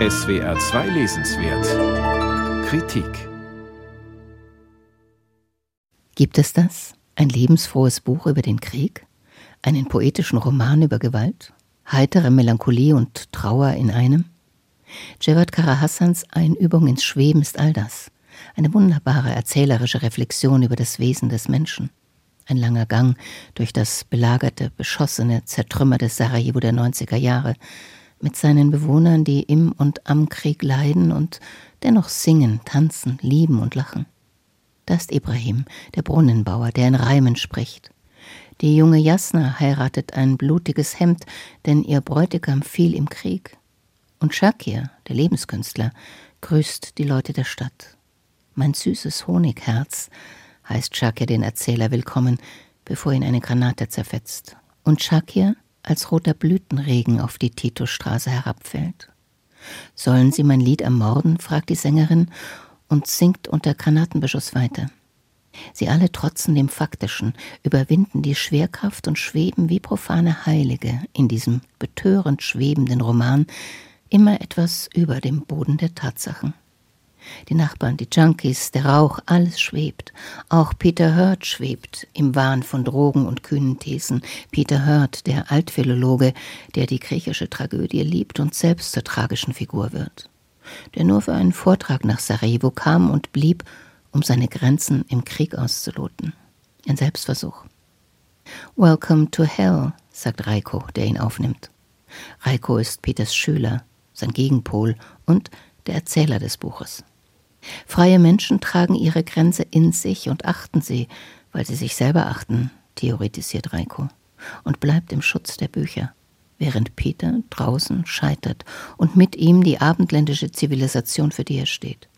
SWR 2 Lesenswert Kritik Gibt es das? Ein lebensfrohes Buch über den Krieg? Einen poetischen Roman über Gewalt? Heitere Melancholie und Trauer in einem? Javad Karahassans Einübung ins Schweben ist all das. Eine wunderbare erzählerische Reflexion über das Wesen des Menschen. Ein langer Gang durch das belagerte, beschossene, zertrümmerte Sarajevo der 90er Jahre, mit seinen Bewohnern, die im und am Krieg leiden und dennoch singen, tanzen, lieben und lachen. Da ist Ibrahim, der Brunnenbauer, der in Reimen spricht. Die junge Jasna heiratet ein blutiges Hemd, denn ihr Bräutigam fiel im Krieg. Und Shakir, der Lebenskünstler, grüßt die Leute der Stadt. Mein süßes Honigherz, heißt Shakir den Erzähler willkommen, bevor ihn eine Granate zerfetzt. Und Shakir als roter Blütenregen auf die Titostraße herabfällt. Sollen Sie mein Lied ermorden? fragt die Sängerin und singt unter Granatenbeschuss weiter. Sie alle trotzen dem Faktischen, überwinden die Schwerkraft und schweben wie profane Heilige in diesem betörend schwebenden Roman immer etwas über dem Boden der Tatsachen. Die Nachbarn, die Junkies, der Rauch, alles schwebt. Auch Peter Hurt schwebt im Wahn von Drogen und kühnen Thesen. Peter Hurt, der Altphilologe, der die griechische Tragödie liebt und selbst zur tragischen Figur wird. Der nur für einen Vortrag nach Sarajevo kam und blieb, um seine Grenzen im Krieg auszuloten. Ein Selbstversuch. Welcome to Hell, sagt Reiko, der ihn aufnimmt. Reiko ist Peters Schüler, sein Gegenpol und der Erzähler des Buches. Freie Menschen tragen ihre Grenze in sich und achten sie, weil sie sich selber achten, theoretisiert Reiko, und bleibt im Schutz der Bücher, während Peter draußen scheitert und mit ihm die abendländische Zivilisation, für die er steht.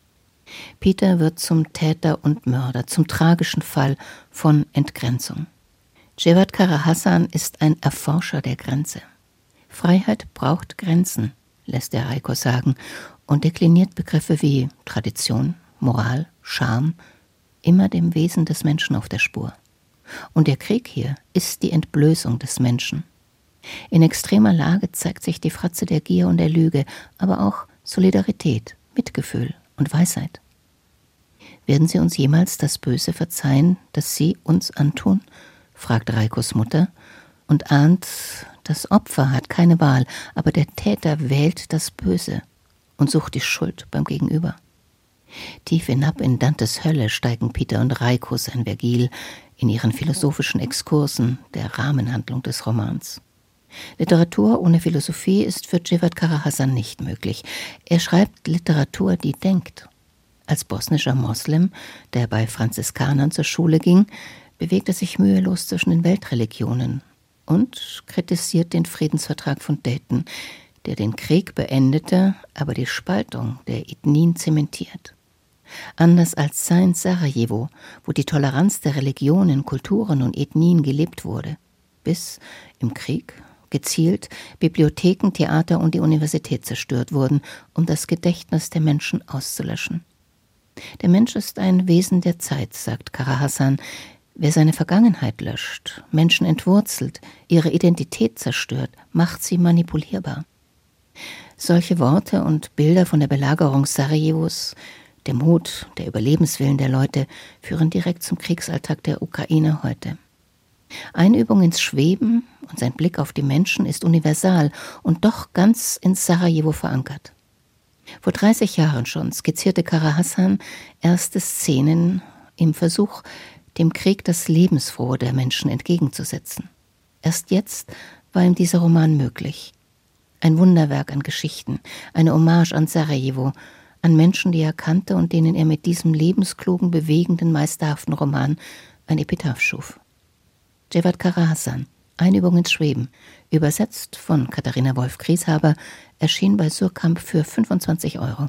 Peter wird zum Täter und Mörder, zum tragischen Fall von Entgrenzung. Cevat Karahassan ist ein Erforscher der Grenze. Freiheit braucht Grenzen, lässt der Reiko sagen, und dekliniert Begriffe wie Tradition, Moral, Scham, immer dem Wesen des Menschen auf der Spur. Und der Krieg hier ist die Entblößung des Menschen. In extremer Lage zeigt sich die Fratze der Gier und der Lüge, aber auch Solidarität, Mitgefühl und Weisheit. Werden Sie uns jemals das Böse verzeihen, das Sie uns antun? fragt Reikos Mutter und ahnt, das Opfer hat keine Wahl, aber der Täter wählt das Böse und sucht die Schuld beim Gegenüber. Tief hinab in Dantes Hölle steigen Peter und Reiko sein Vergil in ihren philosophischen Exkursen der Rahmenhandlung des Romans. Literatur ohne Philosophie ist für Cevat Karahassan nicht möglich. Er schreibt Literatur, die denkt. Als bosnischer Moslem, der bei Franziskanern zur Schule ging, bewegt er sich mühelos zwischen den Weltreligionen und kritisiert den Friedensvertrag von Dayton, der den Krieg beendete, aber die Spaltung der Ethnien zementiert. Anders als sein Sarajevo, wo die Toleranz der Religionen, Kulturen und Ethnien gelebt wurde, bis im Krieg gezielt Bibliotheken, Theater und die Universität zerstört wurden, um das Gedächtnis der Menschen auszulöschen. Der Mensch ist ein Wesen der Zeit, sagt Karahassan. Wer seine Vergangenheit löscht, Menschen entwurzelt, ihre Identität zerstört, macht sie manipulierbar. Solche Worte und Bilder von der Belagerung Sarajevos, der Mut, der Überlebenswillen der Leute führen direkt zum Kriegsalltag der Ukraine heute. Einübung ins Schweben und sein Blick auf die Menschen ist universal und doch ganz in Sarajevo verankert. Vor 30 Jahren schon skizzierte Kara Hassan erste Szenen im Versuch, dem Krieg das Lebensfrohe der Menschen entgegenzusetzen. Erst jetzt war ihm dieser Roman möglich. Ein Wunderwerk an Geschichten, eine Hommage an Sarajevo, an Menschen, die er kannte und denen er mit diesem lebensklugen, bewegenden, meisterhaften Roman ein Epitaph schuf. Cevat Karahassan, Einübung ins Schweben, übersetzt von Katharina Wolf-Grieshaber, erschien bei Surkamp für 25 Euro.